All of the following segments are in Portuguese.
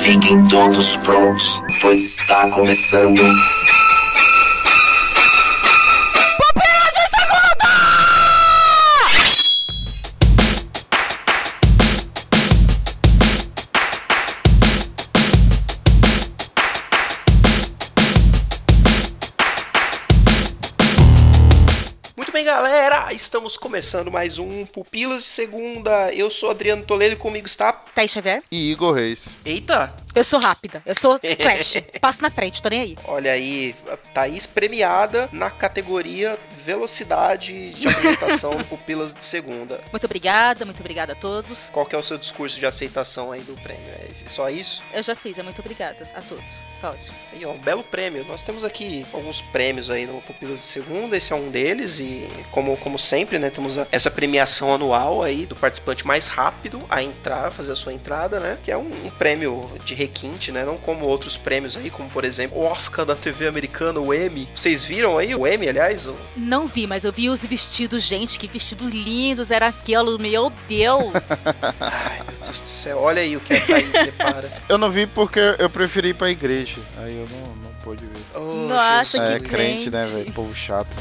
Fiquem todos prontos, pois está começando. Estamos começando mais um Pupilas de Segunda. Eu sou Adriano Toledo e comigo está. Thaís Xavier? E Igor Reis. Eita! Eu sou rápida. Eu sou flash. Passo na frente, tô nem aí. Olha aí, Thaís premiada na categoria Velocidade de apresentação Pupilas de Segunda. Muito obrigada, muito obrigada a todos. Qual que é o seu discurso de aceitação aí do prêmio? É só isso? Eu já fiz, é muito obrigada a todos. Tá ótimo. Aí, ó, um belo prêmio. Nós temos aqui alguns prêmios aí no Pupilas de Segunda, esse é um deles e como, como sempre, né, temos essa premiação anual aí do participante mais rápido a entrar, fazer a sua entrada, né, que é um, um prêmio de requinte, né, não como outros prêmios aí, como por exemplo o Oscar da TV americana, o Emmy. Vocês viram aí o Emmy, aliás? O- Não vi, mas eu vi os vestidos, gente, que vestidos lindos era aquilo, meu Deus. Ai, meu Deus do céu, olha aí o que a Thaís separa. Eu não vi porque eu preferi ir pra igreja. Aí eu não, não pude ver. Oh, Nossa, Jesus. que é crente, né, crente. velho? Povo chato.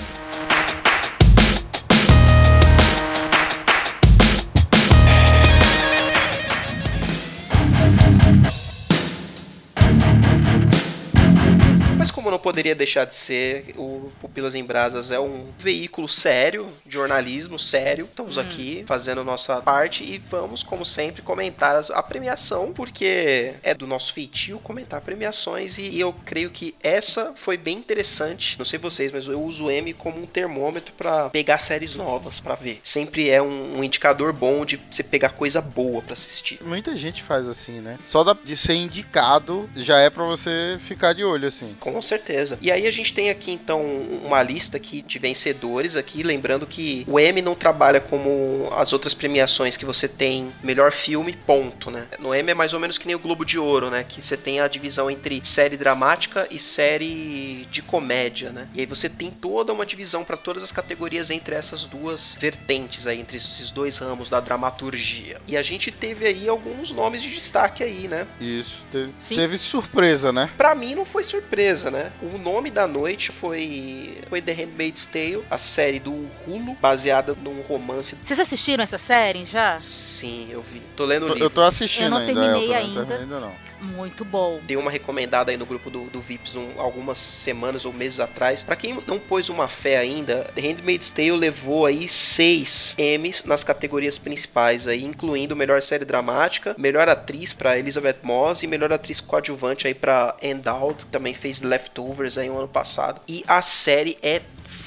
Não poderia deixar de ser, o Pupilas em Brasas é um veículo sério, de jornalismo sério. Estamos aqui fazendo nossa parte e vamos, como sempre, comentar a premiação, porque é do nosso feitio comentar premiações e eu creio que essa foi bem interessante. Não sei vocês, mas eu uso o M como um termômetro pra pegar séries novas pra ver. Sempre é um, um indicador bom de você pegar coisa boa pra assistir. Muita gente faz assim, né? Só da- de ser indicado já é pra você ficar de olho, assim. Com certeza. E aí a gente tem aqui então uma lista aqui de vencedores aqui, lembrando que o Emmy não trabalha como as outras premiações que você tem melhor filme, ponto, né? No Emmy é mais ou menos que nem o Globo de Ouro, né? Que você tem a divisão entre série dramática e série de comédia, né? E aí você tem toda uma divisão para todas as categorias entre essas duas vertentes aí, entre esses dois ramos da dramaturgia. E a gente teve aí alguns nomes de destaque aí, né? Isso. Teve, teve surpresa, né? Pra mim não foi surpresa, né? O nome da noite foi, foi The Handmaid's Tale, a série do Hulu, baseada num romance. Vocês assistiram essa série já? Sim, eu vi. Tô lendo o livro. eu tô assistindo Eu não ainda. terminei eu tô- ainda. Não terminei ainda não. Muito bom. Dei uma recomendada aí no grupo do, do Vips um- algumas semanas ou meses atrás. Pra quem não pôs uma fé ainda, The Handmaid's Tale levou aí seis Emmys nas categorias principais aí, incluindo melhor série dramática, melhor atriz pra Elizabeth Moss e melhor atriz coadjuvante aí pra Endowed, que também fez Leftovers aí um ano passado. E a série é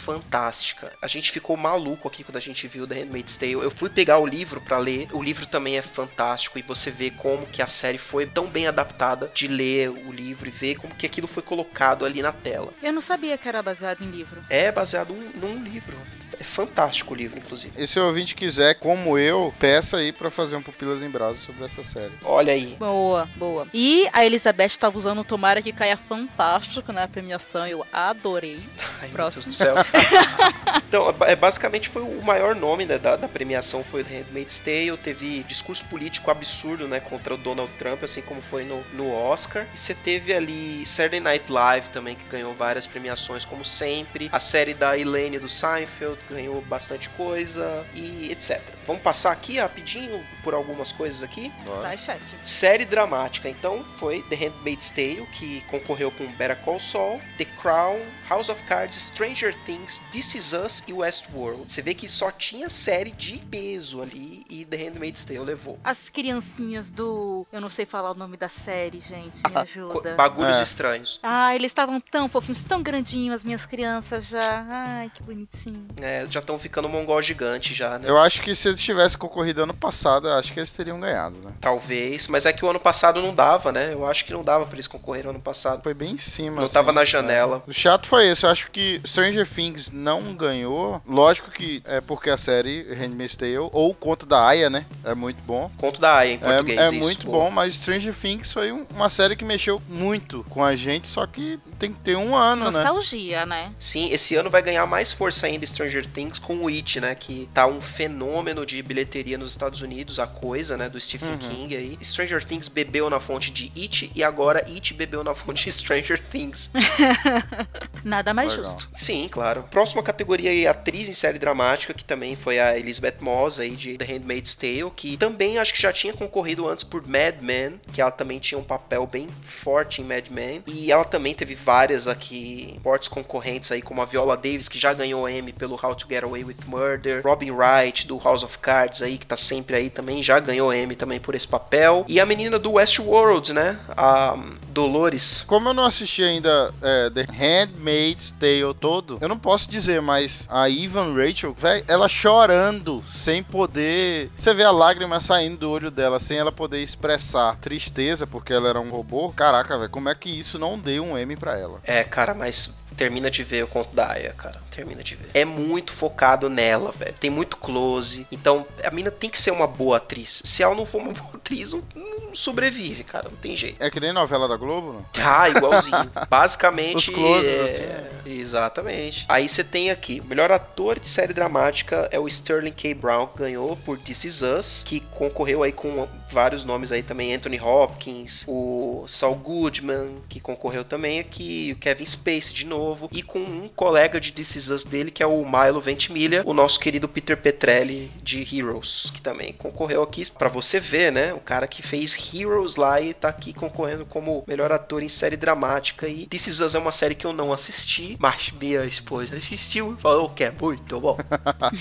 fantástica. A gente ficou maluco aqui quando a gente viu The Handmaid's Tale. Eu fui pegar o livro pra ler. O livro também é fantástico e você vê como que a série foi tão bem adaptada de ler o livro e ver como que aquilo foi colocado ali na tela. Eu não sabia que era baseado em livro. É baseado num, num livro. É fantástico o livro, inclusive. E se o ouvinte quiser, como eu, peça aí pra fazer um Pupilas em Brasa sobre essa série. Olha aí. Boa, boa. E a Elizabeth estava usando o Tomara que caia fantástico na premiação. Eu adorei. Ai, meu Próximo. Deus do céu. então, é, basicamente foi o maior nome né, da, da premiação foi The Handmaid's Tale. Teve discurso político absurdo, né, contra o Donald Trump, assim como foi no, no Oscar. E você teve ali Saturday Night Live também, que ganhou várias premiações, como sempre. A série da Elaine do Seinfeld ganhou bastante coisa e etc. Vamos passar aqui rapidinho por algumas coisas aqui. Bora. Vai, chefe. Série dramática, então, foi The Handmaid's Tale, que concorreu com Better Call Saul, The Crown, House of Cards, Stranger Things, This Is Us e Westworld. Você vê que só tinha série de peso ali e The Handmaid's Tale levou. As criancinhas do. Eu não sei falar o nome da série, gente. Me Co- ajuda. Bagulhos É. estranhos. Ah, eles estavam tão fofinhos, tão grandinhos, as minhas crianças já. Ai, que bonitinho. É, É, já estão ficando mongol gigante já, né? Eu acho que se eles tivessem concorrido ano passado, eu acho que eles teriam ganhado, né? Talvez, mas é que o ano passado não dava, né? Eu acho que não dava pra eles concorrerem ano passado. Foi bem em cima. Não assim, tava na né? janela. O chato foi esse. Eu acho que Stranger Things não ganhou. Lógico que é porque a série Handmaid's Tale, ou o conto da Aya, né? É muito bom. Conto da Aya em português. É, é isso, muito boa. bom, mas Stranger Things foi um- uma série que mexeu muito com a gente, só que tem que ter um ano, né? Nostalgia, né? Sim, esse ano vai ganhar mais força ainda Stranger Things com o It, né? Que tá um fenômeno de bilheteria nos Estados Unidos, a coisa, né? Do Stephen Uhum. King aí. Stranger Things bebeu na fonte de It e agora It bebeu na fonte de Stranger Things. Nada mais Legal. justo. Sim, claro. Próxima categoria aí, atriz em série dramática, que também foi a Elizabeth Moss aí de The Handmaid's Tale, que também acho que já tinha concorrido antes por Mad Men, que ela também tinha um papel bem forte em Mad Men. E ela também teve várias aqui fortes concorrentes aí, como a Viola Davis, que já ganhou Emmy pelo How to Get Away with Murder. Robin Wright, do House of Cards aí, que tá sempre aí também, já ganhou Emmy também por esse papel. E a menina do Westworld, né? A hum, Dolores. Como eu não assisti ainda é, The Handmaid's Tale todo, eu não posso dizer, mas a Ivan Rachel, velho, ela chorando, sem poder. Você vê a lágrima saindo do olho dela, sem ela poder expressar tristeza, porque ela era um robô. Caraca, velho, como é que isso não deu um M pra ela? É, cara, mas termina de ver o conto da Aya, cara. Termina de ver. É muito focado nela, velho. Tem muito close. Então, a mina tem que ser uma boa atriz. Se ela não for uma boa atriz, não, não sobrevive, cara. Não tem jeito. É que nem novela da Globo, não? Ah, igualzinho. Basicamente. Os closes, é, assim. Exatamente. Aí você tem aqui: o melhor ator de série dramática é o Sterling K. Brown, que ganhou por This Is Us, que concorreu aí com vários nomes aí também: Anthony Hopkins, o Saul Goodman, que concorreu também aqui, o Kevin Spacey de novo, e com um colega de This Us dele, que é o Milo Ventimiglia, o nosso querido Peter Petrelli de Heroes, que também concorreu aqui pra você ver, né? O cara que fez Heroes lá e tá aqui concorrendo como melhor ator em série dramática. E This Is Us é uma série que eu não assisti, mas minha esposa assistiu e falou que é muito bom.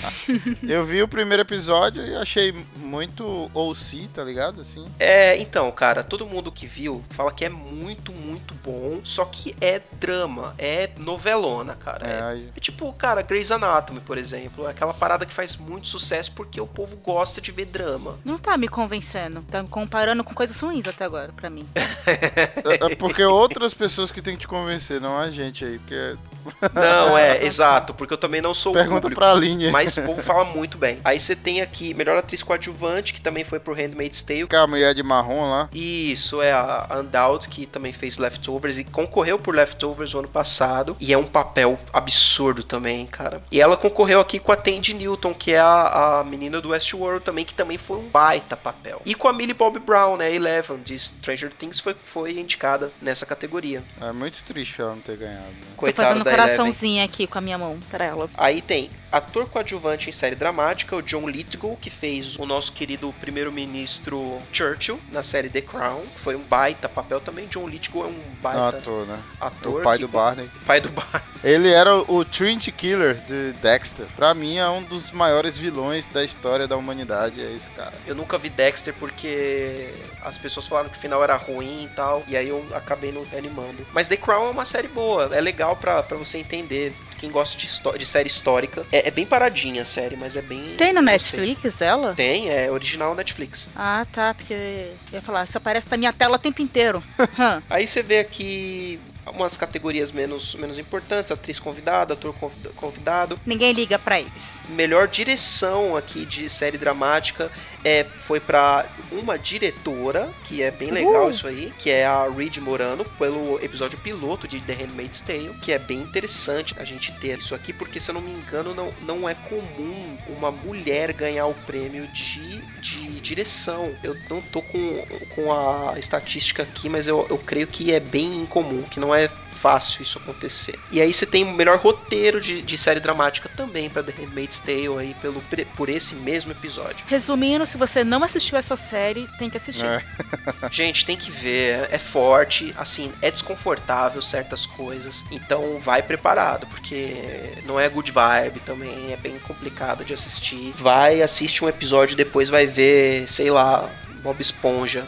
Eu vi o primeiro episódio e achei muito OC, tá ligado? Assim. É, então, cara, todo mundo que viu fala que é muito, muito bom, só que é drama, é novelona, cara. É, É, aí- é tipo, cara, Grey's Anatomy, por exemplo, é aquela parada que faz muito sucesso porque o povo gosta de ver drama. Não tá me convencendo. Tá me comparando com coisas ruins até agora, pra mim. É, é porque outras pessoas que tem que te convencer, não a gente aí. Porque... Não, é, exato, porque eu também não sou Pergunta público. pra Aline. Mas o povo fala muito bem. Aí você tem aqui melhor atriz coadjuvante, que também foi pro Handmaid's Tale. Que é a mulher de marrom lá. Isso é a Undoubted, que também fez Leftovers e concorreu por Leftovers o ano passado. E é um papel absurdo também, cara. E ela concorreu aqui com a Tandy Newton, que é a, a menina do Westworld também, que também foi um baita papel. E com a Millie Bobby Brown, né? Eleven, de Stranger Things, foi, foi indicada nessa categoria. É muito triste ela não ter ganhado. Né? Tô fazendo um Eleven. coraçãozinho aqui com a minha mão pra ela. Aí tem ator coadjuvante em série dramática, o John Lithgow, que fez o nosso querido primeiro-ministro Churchill na série The Crown. Foi um baita papel também. John Lithgow é um baita ator, né? ator. o pai que- do Barney. Pai do Barney. Ele era o Trinity Killer de Dexter. Pra mim é um dos maiores vilões da história da humanidade, é esse cara. Eu nunca vi Dexter porque as pessoas falaram que o final era ruim e tal. E aí eu acabei não animando. Mas The Crown é uma série boa. É legal pra, pra você entender. Quem gosta de, de série histórica. É, é bem paradinha a série, mas é bem. Tem no. Netflix ela? Tem, é original Netflix. Ah, tá, porque eu ia falar, isso aparece na minha tela o tempo inteiro. Aí você vê aqui umas categorias menos, menos importantes, atriz convidada, ator convida- convidado. Ninguém liga pra eles. Melhor direção aqui de série dramática é, foi pra uma diretora, que é bem legal Uh! isso aí, que é a Reed Morano, pelo episódio piloto de The Handmaid's Tale, que é bem interessante a gente ter isso aqui, porque se eu não me engano, não, não é comum uma mulher ganhar o prêmio de, de direção. Eu não tô com, com a estatística aqui, mas eu, eu creio que é bem incomum, que não é fácil isso acontecer. E aí você tem o melhor roteiro de, de série dramática também para The Handmaid's Tale aí pelo, por esse mesmo episódio. Resumindo, se você não assistiu essa série, tem que assistir. É. Gente, tem que ver, é forte, assim, é desconfortável certas coisas, então vai preparado, porque não é good vibe também, é bem complicado de assistir. Vai, assiste um episódio, depois vai ver, sei lá, Bob Esponja.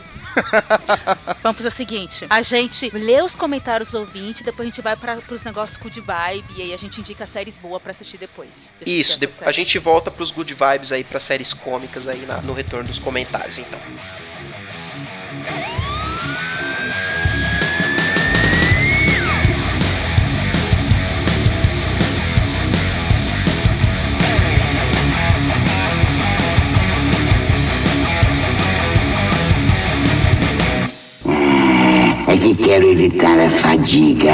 Vamos fazer o seguinte: a gente lê os comentários do ouvinte, depois a gente vai para pros negócios good vibe e aí a gente indica séries boas pra assistir depois. de Isso, de- essa a série. gente volta pros good vibes aí, pra séries cômicas aí na- no retorno dos comentários, então. Quero evitar a fadiga.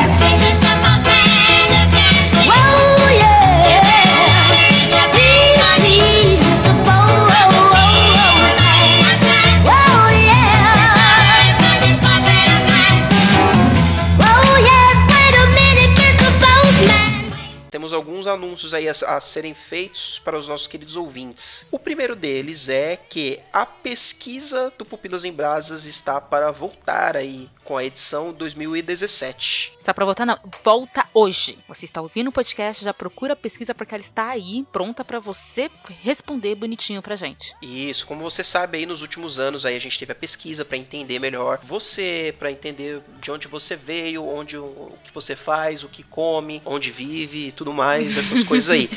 Temos alguns anúncios aí a, a serem feitos para os nossos queridos ouvintes. O primeiro deles é que a pesquisa do Pupilas em Brasas está para voltar aí com a edição 2017. Está pra voltar? Não. Volta hoje. Você está ouvindo o podcast, já procura a pesquisa porque ela está aí, pronta pra você responder bonitinho pra gente. Isso, como você sabe aí nos últimos anos aí a gente teve a pesquisa para entender melhor você, para entender de onde você veio, onde o, que você faz, o que come, onde vive, e tudo mais, essas coisas aí.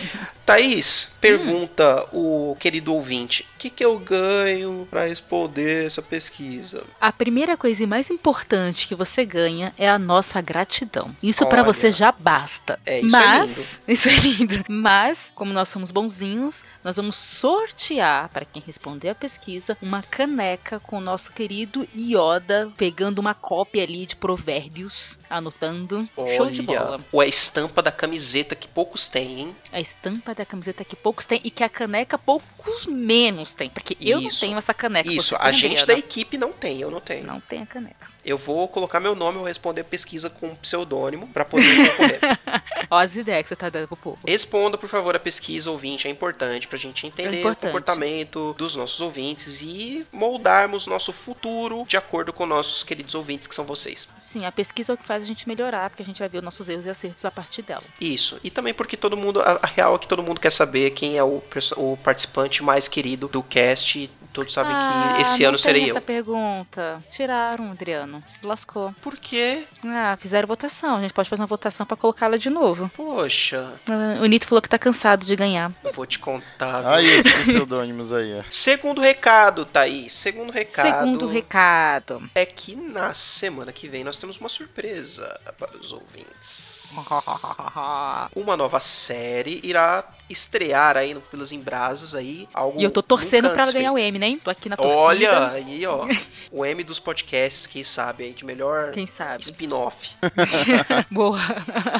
Thaís, pergunta o querido ouvinte, o que que eu ganho para responder essa pesquisa? A primeira coisa e mais importante que você ganha é a nossa gratidão. Isso pra Olha. você já basta. É, isso é Mas, isso é lindo. Mas, como nós somos bonzinhos, nós vamos sortear para quem responder a pesquisa uma caneca com o nosso querido Yoda pegando uma cópia ali de provérbios, anotando. Show de bola. Ou a estampa da camiseta que poucos têm, hein? A estampa da camiseta que poucos têm e que a caneca poucos menos têm, porque eu não tenho essa caneca. Isso, a tem, gente da equipe não tem, eu não tenho. não tem a caneca. Eu vou colocar meu nome, eu vou responder a pesquisa com um pseudônimo para poder concorrer. Ó as ideias que você tá dando pro povo. Responda, por favor, a pesquisa ouvinte, é importante pra gente entender É o comportamento dos nossos ouvintes e moldarmos nosso futuro de acordo com nossos queridos ouvintes que são vocês. Sim, a pesquisa é o que faz a gente melhorar, porque a gente vai ver os nossos erros e acertos a partir dela. Isso. E também porque todo mundo, a, a real é que todo mundo quer saber quem é o, o participante mais querido do cast. Todos sabem que esse Ah, não ano serei tem eu. essa pergunta. Tiraram, Adriano. Se lascou. Por quê? Ah, fizeram votação. A gente pode fazer uma votação pra colocá-la de novo. Poxa, Ah, O Nito falou que tá cansado de ganhar. eu vou te contar. viu? Aí, os pseudônimos aí, ó. Segundo recado, Thaís. Segundo recado. Segundo recado. É que na semana que vem nós temos uma surpresa para os ouvintes. Uma nova série irá estrear aí no Pilas em Brasas aí. Algo E eu tô torcendo nunca pra ela antes ganhar feito. o M, né? Tô aqui na torcida. Olha aí, ó. o M dos podcasts, quem sabe, aí, de melhor Quem sabe? spin-off. Boa.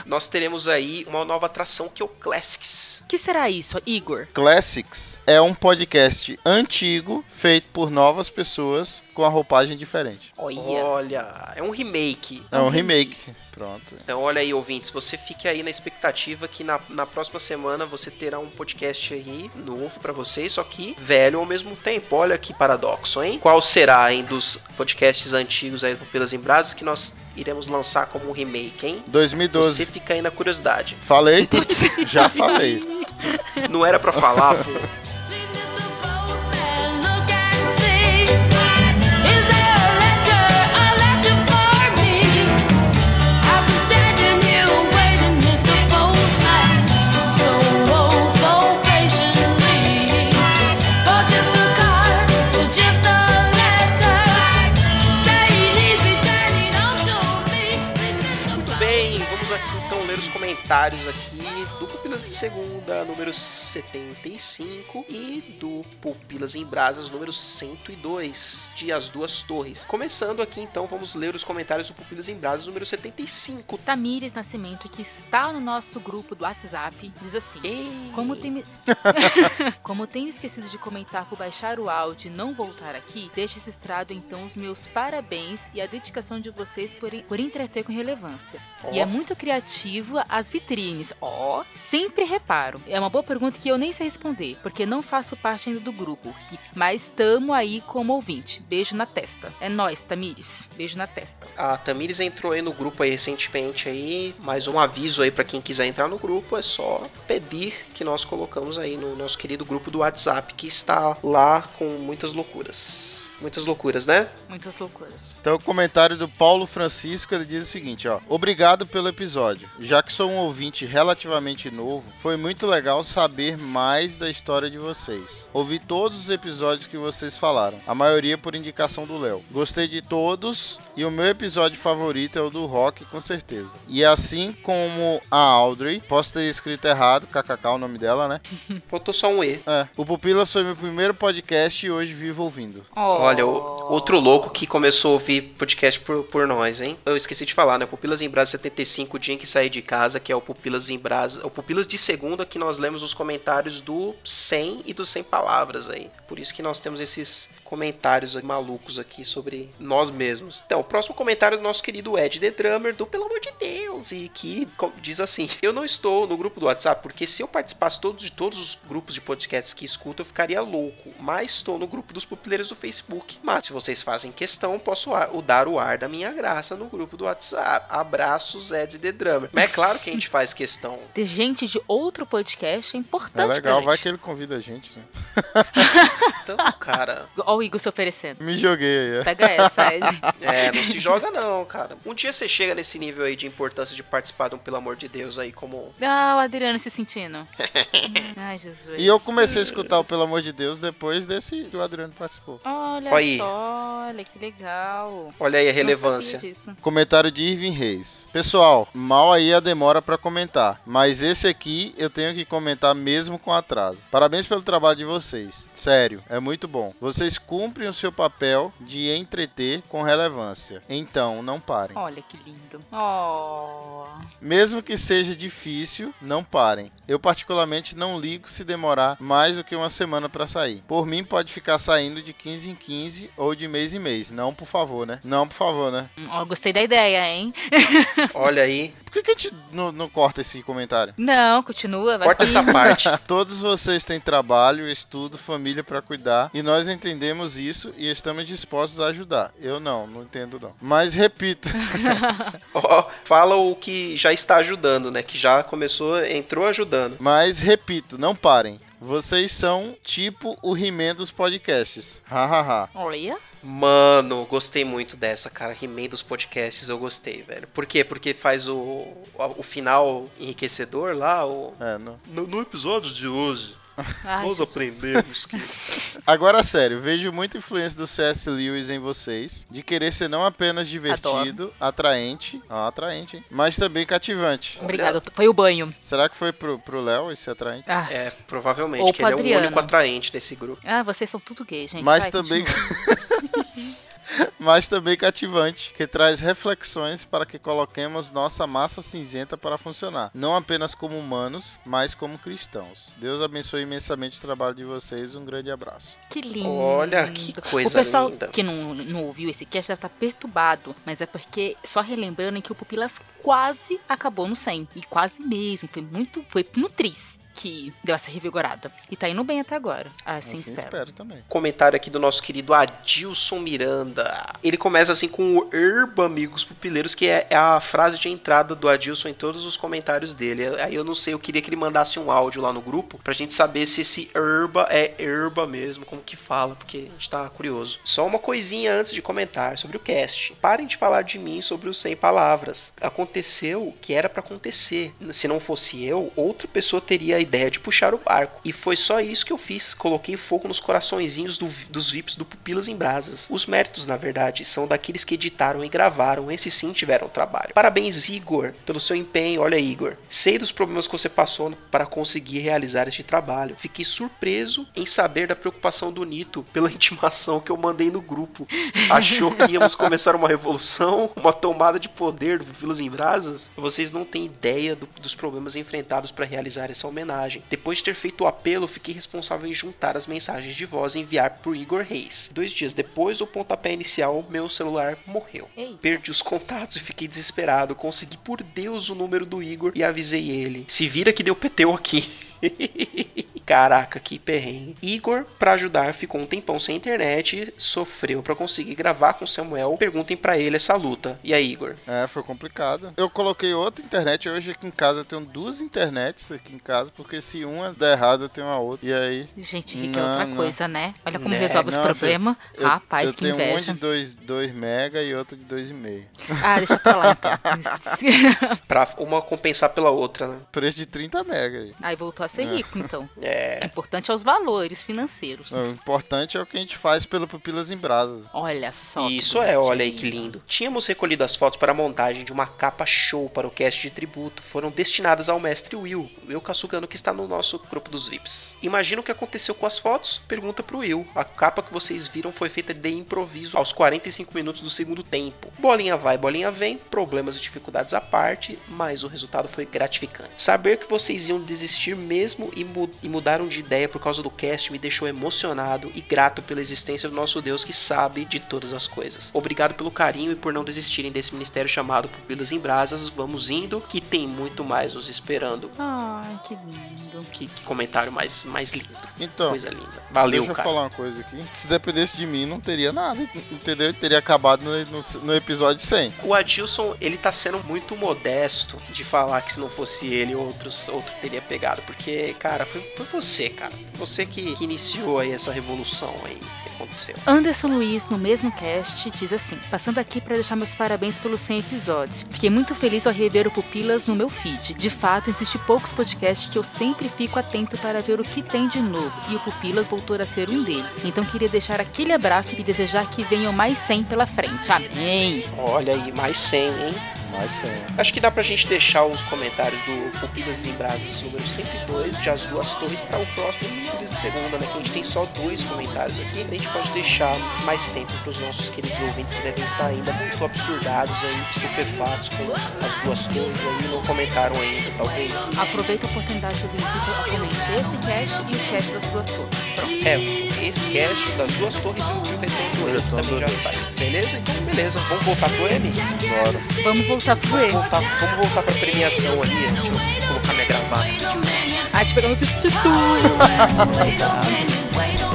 Nós teremos aí uma nova atração que é o Classics. O que será isso, Igor? Classics é um podcast antigo feito por novas pessoas com a roupagem diferente. Olha. Olha, é um remake. É um remake. Pronto. Então, olha aí, ouvintes, você fique aí na expectativa que na, na próxima semana você terá um podcast aí novo pra vocês, só que velho ao mesmo tempo. Olha que paradoxo, hein? Qual será, hein, dos podcasts antigos aí do Pelas em Brasas que nós iremos lançar como um remake, hein? Você 2012. fica aí na curiosidade. Falei? Já falei. Não era pra falar, pô. Comentários aqui Pupilas de Segunda, número 75, e do Pupilas em Brasas, número 102, de As Duas Torres. Começando aqui então, vamos ler os comentários do Pupilas em Brasas, número 75. Tamires Nascimento, que está no nosso grupo do WhatsApp, diz assim. Ei, Como tem... Como tenho esquecido de comentar por baixar o áudio e não voltar aqui, deixo registrado então os meus parabéns e a dedicação de vocês por, por entreter com relevância. Ó. E é muito criativo as vitrines. Ó, sempre reparo. É uma boa pergunta que eu nem sei responder, porque não faço parte ainda do grupo. Mas tamo aí como ouvinte. Beijo na testa. É nóis, Tamires. Beijo na testa. A Tamires entrou aí no grupo aí recentemente aí, mais um aviso aí pra quem quiser entrar no grupo, é só pedir que nós colocamos aí no nosso querido grupo do WhatsApp, que está lá com muitas loucuras. Muitas loucuras, né? Muitas loucuras. Então, o comentário do Paulo Francisco, ele diz o seguinte, ó. Obrigado pelo episódio. Já que sou um ouvinte relativamente novo, foi muito legal saber mais da história de vocês. Ouvi todos os episódios que vocês falaram, a maioria por indicação do Léo. Gostei de todos e o meu episódio favorito é o do Rock, com certeza. E assim como a Audrey, posso ter escrito errado, kkk o nome dela, né? Faltou só um E. É, o Pupilas foi meu primeiro podcast e hoje vivo ouvindo. Ó. Olha, o- outro louco que começou a ouvir podcast por, por nós, hein? Eu esqueci de falar, né? Pupilas em Brasa 75, o dia em que saí de casa, que é o Pupilas em Brasa. O Pupilas de segunda que nós lemos os comentários do 100 e do 100 palavras aí. Por isso que nós temos esses comentários malucos aqui sobre nós mesmos. Então, o próximo comentário é do nosso querido Ed The Drummer, do Pelo Amor de Deus, e que diz assim: Eu não estou no grupo do WhatsApp, porque se eu participasse todos de todos os grupos de podcasts que escuto, eu ficaria louco. Mas estou no grupo dos pupileiros do Facebook. Mas se vocês fazem questão, posso ar- o dar o ar da minha graça no grupo do WhatsApp. Abraços, Ed The Drummer. Mas é claro que a gente faz questão. Ter gente de outro podcast é É importante legal, pra vai que ele convida a gente, né? Então, cara, Ó o Igor se oferecendo. Me joguei aí, é. Pega essa, Ed. é, não se joga não, cara. Um dia você chega nesse nível aí de importância de participar de um Pelo Amor de Deus aí como Ah, o Adriano se sentindo. Ai, Jesus. E eu comecei a escutar o Pelo Amor de Deus depois desse que o Adriano participou. Olha Olha aí. só, olha que legal. Olha aí a relevância. Comentário de Irving Reis. Pessoal, mal aí a demora pra comentar, mas esse aqui eu tenho que comentar mesmo com atraso. Parabéns pelo trabalho de vocês. Sério, é muito bom. Vocês cumprem o seu papel de entreter com relevância. Então, não parem. Olha que lindo. Oh. Mesmo que seja difícil, não parem. Eu particularmente não ligo se demorar mais do que uma semana pra sair. Por mim pode ficar saindo de 15 em 15 ou de mês em mês. Não, por favor, né? Não, por favor, né? Hum, Ó, gostei da ideia, hein? Olha aí. Por que, que a gente não, não corta esse comentário? Não, continua. Vai Corta essa parte. Todos vocês têm trabalho, estudo, família pra cuidar e nós entendemos isso e estamos dispostos a ajudar. Eu não, não entendo não. Mas repito, Ó, fala o que já está ajudando, né? Que já começou, entrou ajudando. mas repito, não parem. Vocês são tipo o He-Man dos podcasts. Hahaha. Olha. Mano, gostei muito dessa, cara. He-Man dos podcasts, eu gostei, velho. Por quê? Porque faz o, o final enriquecedor lá. O... É. No, no episódio de hoje, Ai, Jesus. aprendemos que. Agora, sério, vejo muita influência do C.S. Lewis em vocês, de querer ser não apenas divertido, atraente, ó, atraente, hein? mas também cativante. Obrigado. Foi o banho. Será que foi pro pro Léo esse atraente? Ah, É, provavelmente, Ou que ele é o único atraente desse grupo. ah, vocês são tudo gay, gente. Mas Vai, também-. mas também cativante, que traz reflexões para que coloquemos nossa massa cinzenta para funcionar, não apenas como humanos, mas como cristãos. Deus abençoe imensamente o trabalho de vocês, um grande abraço. Que lindo. Olha, que coisa O pessoal linda. que não, não ouviu esse cast deve estar perturbado, mas é porque, só relembrando que o Pupilas quase acabou no 100. E quase mesmo, foi muito, foi no tris que deu essa revigorada. E tá indo bem até agora, assim, Assim espero. espero também. Comentário aqui do nosso querido Adilson Miranda. Ele começa assim com o Herba Amigos Pupileiros, que é a frase de entrada do Adilson em todos os comentários dele. Aí eu não sei, eu queria que ele mandasse um áudio lá no grupo pra gente saber se esse Herba é Herba mesmo, como que fala, porque a gente tá curioso. Só uma coisinha antes de comentar sobre o cast. Parem de falar de mim sobre os 100 palavras. Aconteceu o que era pra acontecer. Se não fosse eu, outra pessoa teria a ideia de puxar o barco. E foi só isso que eu fiz. Coloquei fogo nos coraçõezinhos do- dos VIPs do Pupilas em Brasas. Os méritos, na verdade, são daqueles que editaram e gravaram. Esses sim tiveram trabalho. Parabéns, Igor, pelo seu empenho. Olha, Igor. Sei dos problemas que você passou para conseguir realizar este trabalho. Fiquei surpreso em saber da preocupação do Nito pela intimação que eu mandei no grupo. Achou que íamos começar uma revolução, uma tomada de poder do Pupilas em Brasas? Vocês não têm ideia do- dos problemas enfrentados para realizar essa homenagem. Personagem. Depois de ter feito o apelo, fiquei responsável em juntar as mensagens de voz e enviar pro Igor Reis. Dois dias depois do pontapé inicial, meu celular morreu. Ei. Perdi os contatos e fiquei desesperado. Consegui por Deus o número do Igor e avisei ele. Se vira que deu PTU aqui. Caraca, que perrengue. Igor, pra ajudar, ficou um tempão sem internet, sofreu pra conseguir gravar com Samuel. Perguntem pra ele essa luta. E aí, Igor? É, foi complicado. Eu coloquei outra internet. Hoje aqui em casa eu tenho duas internets aqui em casa, porque se uma der errado, eu tenho a outra. E aí. Gente, Rick é outra não. coisa, né? Olha como Né? resolve os Não, problemas. Eu, Rapaz, eu que tenho uma inveja. de 2 2 mega e outra de 2,5. Ah, deixa pra lá então. Pra uma compensar pela outra, né? Preço de 30 mega aí. Aí voltou ser rico, então. É. O importante é os valores financeiros. O importante é o que a gente faz pelo Pupilas em Brasas. Olha só. que Isso é, olha aí que lindo. Tínhamos recolhido as fotos para a montagem de uma capa show para o cast de tributo. Foram destinadas ao mestre Will, Will Kasugano, que está no nosso grupo dos VIPs. Imagina o que aconteceu com as fotos? Pergunta pro Will. A capa que vocês viram foi feita de improviso aos 45 minutos do segundo tempo. Bolinha vai, bolinha vem, problemas e dificuldades à parte, mas o resultado foi gratificante. Saber que vocês iam desistir mesmo e, mu- e mudaram de ideia por causa do cast me deixou emocionado e grato pela existência do nosso Deus que sabe de todas as coisas. Obrigado pelo carinho e por não desistirem desse ministério chamado Pupilas em Brasas. Vamos indo, que tem muito mais nos esperando. Ai, que lindo. Que, que comentário mais, mais lindo. Então, Coisa linda. Valeu, deixa eu cara. falar uma coisa aqui. Se dependesse de mim, não teria nada, entendeu? Teria acabado no, no, no episódio 100. O Adilson, ele tá sendo muito modesto de falar que se não fosse ele, outros, outro teria pegado. Porque, cara, foi, foi você, cara. Você que, que iniciou aí essa revolução aí que aconteceu. Anderson Luiz, no mesmo cast, diz assim: Passando aqui para deixar meus parabéns pelos 100 episódios. Fiquei muito feliz ao rever o Pupilas no meu feed. De fato, existem poucos podcasts que eu sempre fico atento para ver o que tem de novo, e o Pupilas voltou a ser um deles. Então queria deixar aquele abraço e desejar que venham mais 100 pela frente. Amém! Olha aí, mais 100, hein? Mas sim. Acho que dá pra gente deixar os comentários do Pupilas em Brasas número 102 de As Duas Torres para o próximo Pupilas de Segunda, né? Que a gente tem só dois comentários aqui. A gente pode deixar mais tempo pros nossos queridos ouvintes que devem estar ainda muito absurdados aí, estupefatos com As Duas Torres aí, não comentaram ainda, talvez. Aproveita a oportunidade de visitar comente esse cast e o cast das duas torres. Pronto. É, esse cast das Duas Torres e o Retorno também já saiu. Beleza? Então, beleza. Vamos voltar pro M? Bora. Vamos voltar pro E. Voltar, vamos voltar pra premiação ali. Deixa eu colocar minha gravata. Ah, te pegando vestido. Bom,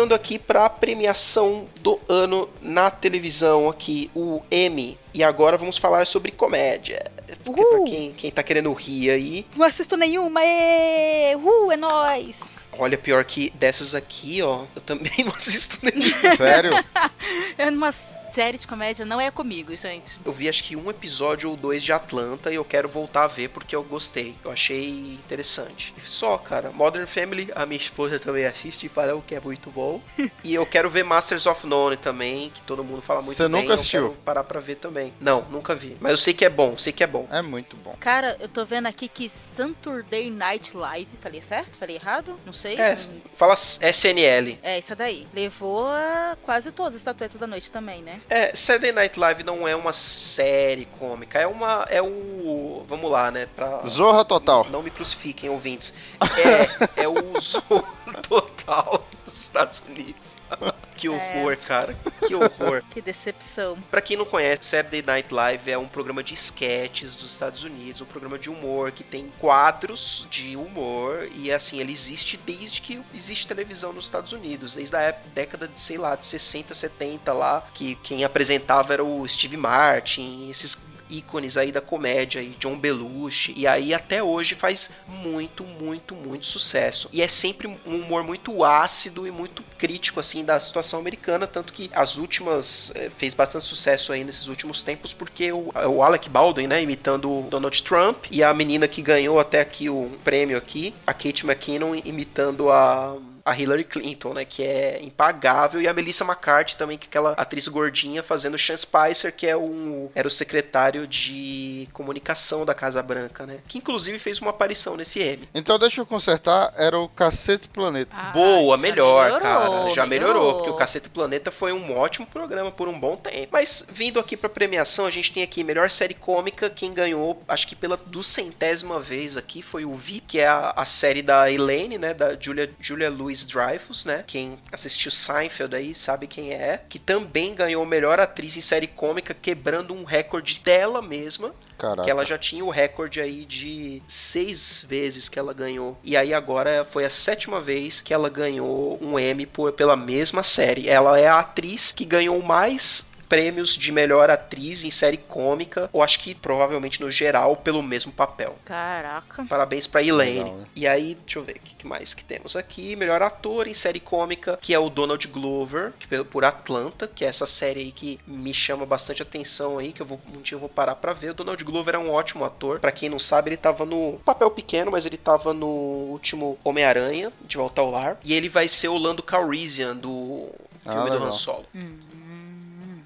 voltando aqui pra premiação do ano na televisão aqui, o M. E agora vamos falar sobre comédia. Porque pra Uhul. quem, quem tá querendo rir aí, Não assisto nenhuma, ê! Uh, é nóis! olha, pior que dessas aqui, ó, eu também não assisto nenhum. Sério? É uma série de comédia, não é comigo, gente. Eu vi acho que um episódio ou dois de Atlanta e eu quero voltar a ver porque eu gostei. Eu achei interessante. Só, cara. Modern Family, a minha esposa também assiste e fala que é muito bom. e eu quero ver Masters of None também, que todo mundo fala muito Você bem. nunca eu assistiu? quero parar pra ver também. Não, nunca vi. Mas eu sei que é bom, sei que é bom. É muito bom. Cara, eu tô vendo aqui que Saturday Night Live, falei certo? Falei errado? Não sei. É, fala SNL. É, isso daí. Levou a quase todas as estatuetas da noite também, né? É, Saturday Night Live não é uma série cômica, é uma. É o. Vamos lá, né? Pra. Zorra total. Não me crucifiquem, ouvintes. É, é o Zorro total Estados Unidos. que horror, cara. Que horror. Que decepção. Pra quem não conhece, Saturday Night Live é um programa de sketches dos Estados Unidos, um programa de humor que tem quadros de humor e assim, ele existe desde que existe televisão nos Estados Unidos, desde a época, década de, sei lá, de 60, 70 lá, que quem apresentava era o Steve Martin, esses ícones aí da comédia, e John Belushi, e aí até hoje faz muito, muito, muito sucesso. E é sempre um humor muito ácido e muito crítico, assim, da situação americana, tanto que as últimas, eh, fez bastante sucesso aí nesses últimos tempos, porque o, o Alec Baldwin, né, imitando o Donald Trump, e a menina que ganhou até aqui o prêmio aqui, a Kate McKinnon, imitando a a Hillary Clinton, né? Que é impagável. E a Melissa McCarthy também, que é aquela atriz gordinha fazendo Sean Spicer, que é um, era o secretário de comunicação da Casa Branca, né? Que inclusive fez uma aparição nesse M. Então deixa eu consertar, era o Cacete Planeta. Ah, Boa, já melhor, melhorou, cara. Já melhorou, melhorou. porque o Cacete Planeta foi um ótimo programa por um bom tempo. Mas vindo aqui pra premiação, a gente tem aqui melhor série cômica. Quem ganhou, acho que pela duzentésima vez aqui, foi o VIP, que é a, a série da Elaine, né? Da Julia, Julia Louis Dreyfus, né? Quem assistiu Seinfeld aí sabe quem é. Que também ganhou melhor atriz em série cômica, quebrando um recorde dela mesma. Caraca. Que ela já tinha o recorde aí de seis vezes que ela ganhou. E aí agora foi a sétima vez que ela ganhou um por, pela mesma série. Ela é a atriz que ganhou mais prêmios de melhor atriz em série cômica, ou acho que provavelmente no geral pelo mesmo papel. Caraca. Parabéns pra Elaine. Legal, né? E aí, deixa eu ver o que que mais que temos aqui. Melhor ator em série cômica, que é o Donald Glover, que pelo- por Atlanta, que é essa série aí que me chama bastante atenção aí, que eu vou, um dia eu vou parar pra ver. O Donald Glover é um ótimo ator. Pra quem não sabe, ele tava no papel pequeno, mas ele tava no último Homem-Aranha, de Volta ao Lar. E ele vai ser o Lando Calrissian do Ah, filme do legal. Han Solo.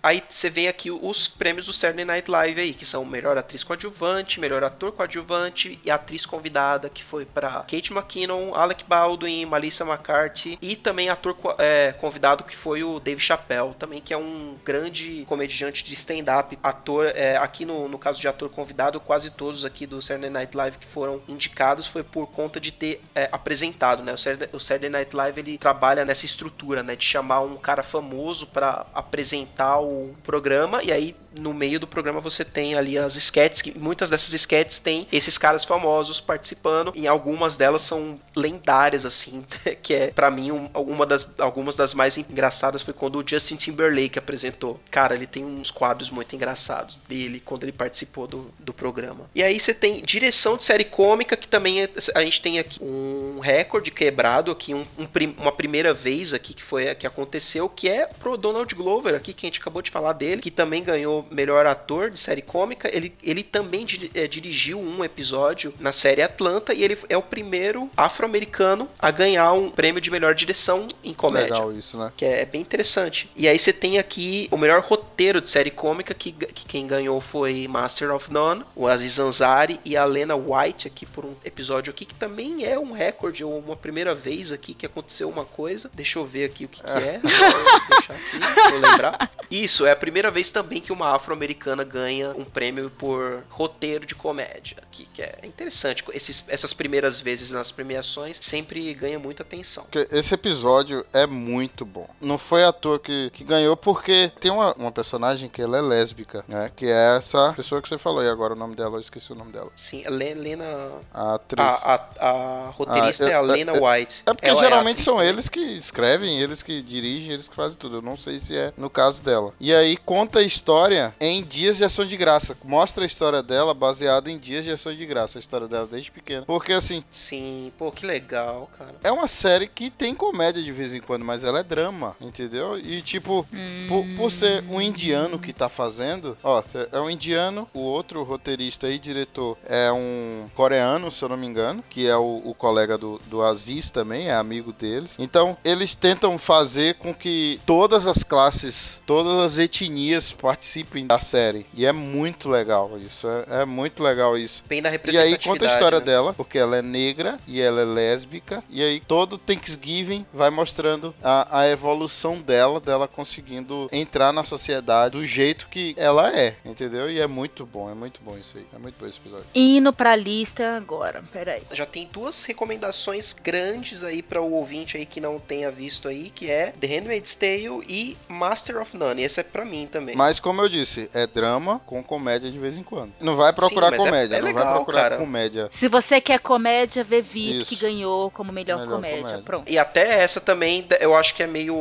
Aí você vê aqui os prêmios do Saturday Night Live aí, que são melhor atriz coadjuvante, melhor ator coadjuvante e atriz convidada, que foi pra Kate McKinnon, Alec Baldwin, Melissa McCarthy e também ator é, convidado que foi o Dave Chappelle, também que é um grande comediante de stand-up, ator, é, aqui no, no caso de ator convidado, quase todos aqui do Saturday Night Live que foram indicados foi por conta de ter é, apresentado, né? O Saturday, o Saturday Night Live ele trabalha nessa estrutura, né? De chamar um cara famoso pra apresentar o programa e aí no meio do programa você tem ali as sketches, que muitas dessas sketches tem esses caras famosos participando e algumas delas são lendárias assim, que é pra mim um, uma das algumas das mais engraçadas foi quando o Justin Timberlake apresentou. Cara, ele tem uns quadros muito engraçados dele quando ele participou do, do programa. E aí você tem direção de série cômica que também é- a gente tem aqui um recorde quebrado aqui um, um uma primeira vez aqui que foi que aconteceu que é pro Donald Glover aqui que a gente acabou de falar dele que também ganhou melhor ator de série cômica ele, ele também di- eh, dirigiu um episódio na série Atlanta e ele é o primeiro afro-americano a ganhar um prêmio de melhor direção em comédia Legal isso, né? que é bem interessante. E aí você tem aqui o melhor roteiro de série cômica, que, que quem ganhou foi Master of None, o Aziz Ansari e a Lena White aqui por um episódio aqui, que também é um recorde, ou uma primeira vez aqui que aconteceu uma coisa. Deixa eu ver aqui o que, que é. Vou deixar aqui, deixa eu lembrar. Isso, é a primeira vez também que uma afro-americana ganha um prêmio por roteiro de comédia. Aqui, que é interessante. Esses, essas primeiras vezes nas premiações sempre ganha muita atenção. Esse episódio é muito bom. Não foi à toa que, que ganhou, porque tem uma, uma personagem que ela é lésbica, né? Que é essa pessoa que você falou. E agora o nome dela, eu esqueci o nome dela. Sim, a Le- Lena. A atriz. A, a, a roteirista Ah, eu- é a Lena é- White. É porque Ela geralmente atriz são eles que escrevem, eles que dirigem, eles que fazem tudo. Eu não sei se é no caso dela. E aí conta a história em Dias de Ação de Graça. Mostra a história dela baseada em Dias de Ação de Graça. A história dela desde pequena. Porque assim, Sim, pô, que legal, cara. é uma série que tem comédia de vez em quando, mas ela é drama, entendeu? E tipo, por, por ser um indiano que tá fazendo, ó, é um indiano, o outro roteirista e diretor é um coreano, se eu não me engano, que é o, o colega do, do Aziz também, é amigo deles. Então, eles tentam fazer com que todas as classes, todas as etnias participem da série. E é muito legal isso, é, é muito legal isso. Bem da E representatividade. aí conta a história né? dela, porque ela é negra e ela é lésbica. E aí todo Thanksgiving vai mostrando a, a evolução dela, dela conseguindo entrar na sociedade do jeito que ela é, entendeu? E é muito bom, é muito bom isso aí. É muito bom esse episódio. Indo pra lista agora. Peraí. Já tem duas recomendações grandes aí para o ouvinte aí que não tenha visto aí, que é The Handmaid's Tale e Master of None. Esse é pra mim também. Mas como eu disse, é drama com comédia de vez em quando. Não vai procurar mas é- comédia, é não legal, vai procurar cara. comédia. Se você quer comédia, vê VIP, Isso. que ganhou como melhor, Melhor comédia. comédia. Pronto. E até essa também, eu acho que é meio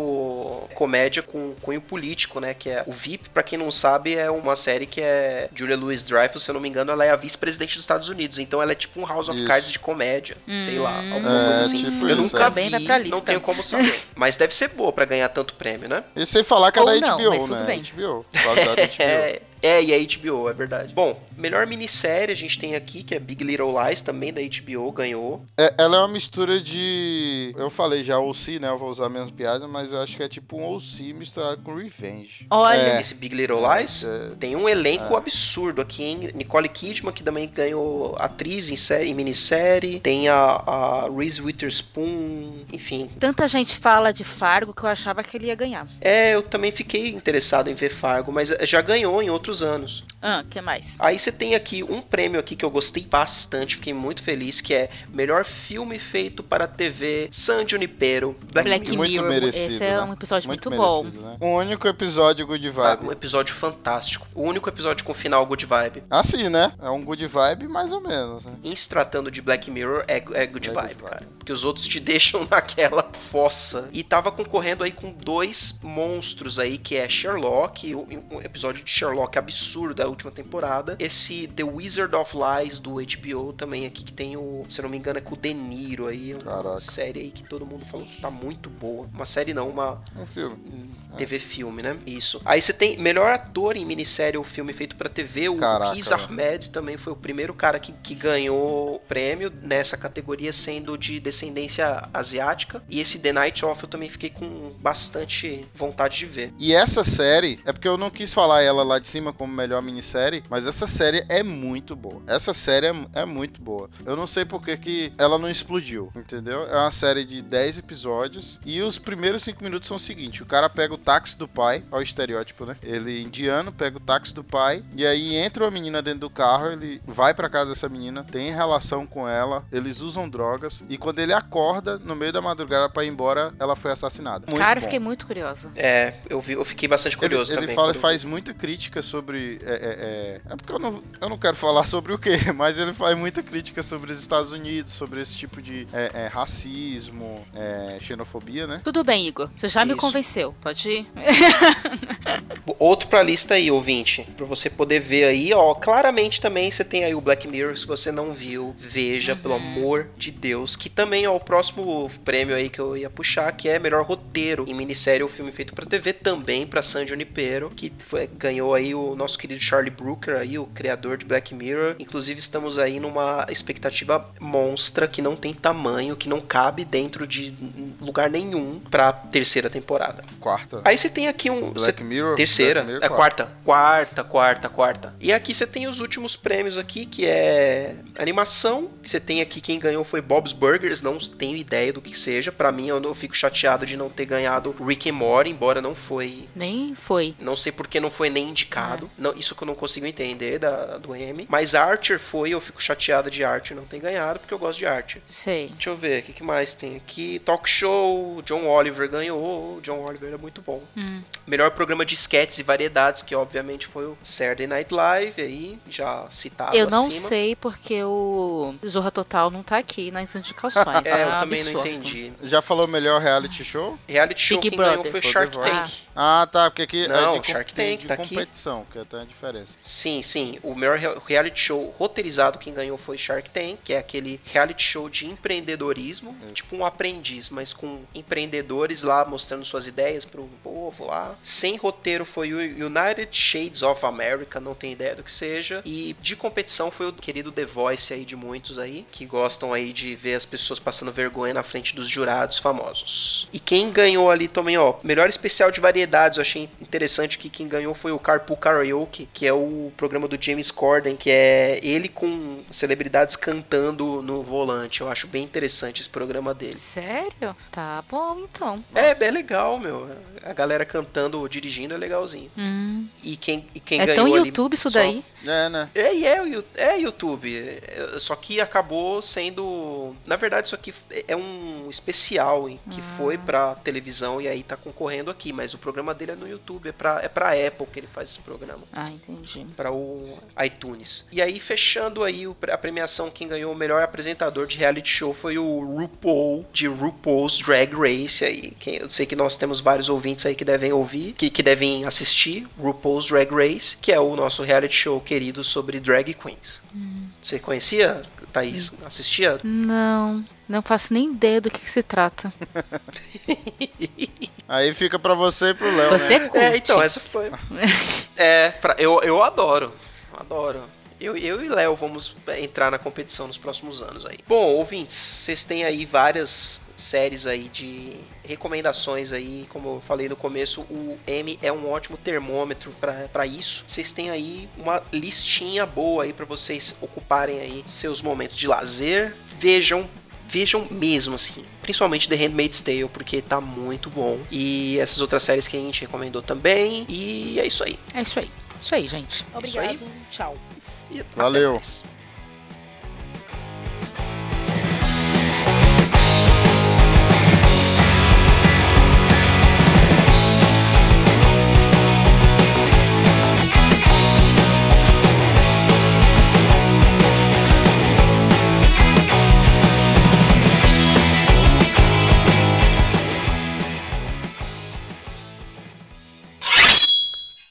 comédia com cunho político, né? Que é o VIP, pra quem não sabe, é uma série que é Julia Louis Dreyfus, se eu não me engano, ela é a vice-presidente dos Estados Unidos. Então ela é tipo um House of Isso. Cards de comédia, sei lá, alguma É, coisa assim. tipo eu isso, nunca é. Vi, vai pra não lista. tenho como saber. Mas deve ser boa pra ganhar tanto prêmio, né? E sem falar que é Ou da não, HBO, mas tudo né? bem. HBO. HBO. É, É, e a HBO, é verdade. Bom, melhor minissérie a gente tem aqui, que é Big Little Lies, também da HBO, ganhou. É, ela é uma mistura de. Eu falei já OC, né? Eu vou usar a mesma piada, mas eu acho que é tipo um OC misturado com Revenge. Olha, É. Esse Big Little Lies É. tem um elenco absurdo aqui, hein? Nicole Kidman, que também ganhou atriz em, série, em minissérie. Tem a, a Reese Witherspoon, enfim. tanta gente fala de Fargo que eu achava que ele ia ganhar. É, eu também fiquei interessado em ver Fargo, mas já ganhou em outros anos. Ah, que mais? Aí você tem aqui um prêmio aqui que eu gostei bastante, fiquei muito feliz, que é melhor filme feito para TV San Junipero. Black, Black Mirror. muito merecido. esse é né? um episódio muito bom. merecido, Né? Um único episódio Good Ah, Vibe. um episódio fantástico. O único episódio com final good vibe. Assim, né? É um Good Vibe mais ou menos, né? Em se tratando de Black Mirror, é, é good É vibe, good vibe. cara. Porque os outros te deixam naquela fossa. E tava concorrendo aí com dois monstros aí, que é Sherlock, um episódio de Sherlock absurdo da última temporada. Esse The Wizard of Lies do HBO também aqui, que tem o, se eu não me engano, é com o De Niro aí. Uma Caraca. série aí que todo mundo falou que tá muito boa. Uma série não, uma, Um filme. TV filme, né? Isso. Aí você tem melhor ator em minissérie ou filme feito pra TV. O Caraca, Riz velho. Ahmed também foi o primeiro cara que, que ganhou o prêmio nessa categoria, sendo de descendência asiática. E esse The Night Off eu também fiquei com bastante vontade de ver. E essa série, é porque eu não quis falar ela lá de cima como melhor minissérie, mas essa série é muito boa. Essa série é, é muito boa. Eu não sei porque que ela não explodiu, entendeu? É uma série de 10 episódios e os primeiros 5 minutos são o seguinte: o cara pega o táxi do pai, ó o estereótipo, né? Ele indiano pega o táxi do pai e aí entra uma menina dentro do carro, ele vai pra casa dessa menina, tem relação com ela, eles usam drogas e quando ele acorda no meio da madrugada pra ir embora, ela foi assassinada. Muito Cara, eu bom. fiquei muito curiosa. É, eu, vi, eu fiquei bastante curioso ele, ele também. fala quando e eu faz muita crítica sobre. É, é, é, é porque eu não, eu não quero falar sobre o que, mas ele faz muita crítica sobre os Estados Unidos, sobre esse tipo de é, é, racismo, é, xenofobia, né? Tudo bem, Igor. Você já me Isso. convenceu. Pode ir. Outro pra lista aí, ouvinte, pra você poder ver aí, ó, claramente também você tem aí o Black Mirror, se você não viu, veja, pelo amor de Deus, que também é o próximo prêmio aí que eu ia puxar, que é melhor roteiro em minissérie ou filme feito pra TV, também pra San Junipero, que foi, ganhou aí o nosso querido Charlie Brooker aí, o criador de Black Mirror. Inclusive estamos aí numa expectativa monstra que não tem tamanho, que não cabe dentro de lugar nenhum pra terceira temporada. Quarta. Aí você tem aqui um. Black você- Mirror. Terceira. Black é Mirror, quarta. Quarta, quarta, quarta. E aqui você tem os últimos prêmios aqui, que é animação. Você tem aqui quem ganhou foi Bob's Burgers, não tenho ideia do que seja. Pra mim, eu, não, fico chateado de não ter ganhado Rick and Morty, embora não foi. Nem foi. Não sei porque não foi nem indicado. Não, isso que eu não consigo entender da, do M. Mas Archer foi, eu fico chateado de Archer não ter ganhado, porque eu gosto de Archer. Sei. Deixa eu ver, o que, que mais tem aqui? Talk show, John Oliver ganhou. John Oliver é muito bom. Hum. Melhor programa de sketches e variedades, que obviamente foi o Saturday Night Live, aí, já citado Eu não acima. sei porque o Zorra Total não tá aqui nas indicações. É, eu um também não entendi. Já falou melhor reality show? Reality show Big quem ganhou Brother. foi Foi Shark. Tank. Ah, tá, porque aqui Não, é de, Shark tem Tank de tá aqui. Que tem a diferença. Sim, sim. O melhor rea- reality show roteirizado quem ganhou foi Shark Tank, que é aquele reality show de empreendedorismo, tipo um aprendiz, mas com empreendedores lá mostrando suas ideias pro povo lá. Sem roteiro foi o United Shades of America, não tem ideia do que seja. E de competição foi o querido The Voice aí de muitos aí, que gostam aí de ver as pessoas passando vergonha na frente dos jurados famosos. E quem ganhou ali também, ó, melhor especial de variedades, eu achei interessante que quem ganhou foi o Carpool Karaoke, que é o programa do James Corden, que é ele com celebridades cantando no volante. Eu acho bem interessante esse programa dele. Sério? Tá bom, então. É, bem legal, meu. A galera cantando, dirigindo é legalzinho. Hum. E quem, e quem É ganhou tão ali YouTube isso só- daí? É, né? É, e é, é YouTube. É, Só que acabou sendo. Na verdade, isso aqui é um especial hein, que foi pra televisão e aí tá concorrendo aqui. Mas o programa dele é no YouTube. É pra, é pra Apple que ele faz esse programa. Ah, entendi. Para o iTunes. E aí, fechando aí a premiação, quem ganhou o melhor apresentador de reality show foi o RuPaul, de RuPaul's Drag Race. Aí. Quem, eu sei que nós temos vários ouvintes aí que devem ouvir, que, que devem assistir RuPaul's Drag Race, que é o nosso reality show querido sobre drag queens. Você conhecia, Thaís? Assistia? Não, não faço nem ideia do que, que se trata. Aí fica pra você e pro Léo, Você né? curte. É, então, essa foi. É, pra, eu, eu adoro. Adoro. Eu, eu e Léo vamos entrar na competição nos próximos anos aí. Bom, ouvintes, vocês têm aí várias séries aí de recomendações aí, como eu falei no começo, o M é um ótimo termômetro para isso. Vocês têm aí uma listinha boa aí para vocês ocuparem aí seus momentos de lazer. Vejam Vejam mesmo, assim. Principalmente The Handmaid's Tale, porque tá muito bom. E essas outras séries que a gente recomendou também. E é isso aí. É isso aí. Isso aí, gente. Isso aí. Obrigado. Tchau. E até Valeu. mais.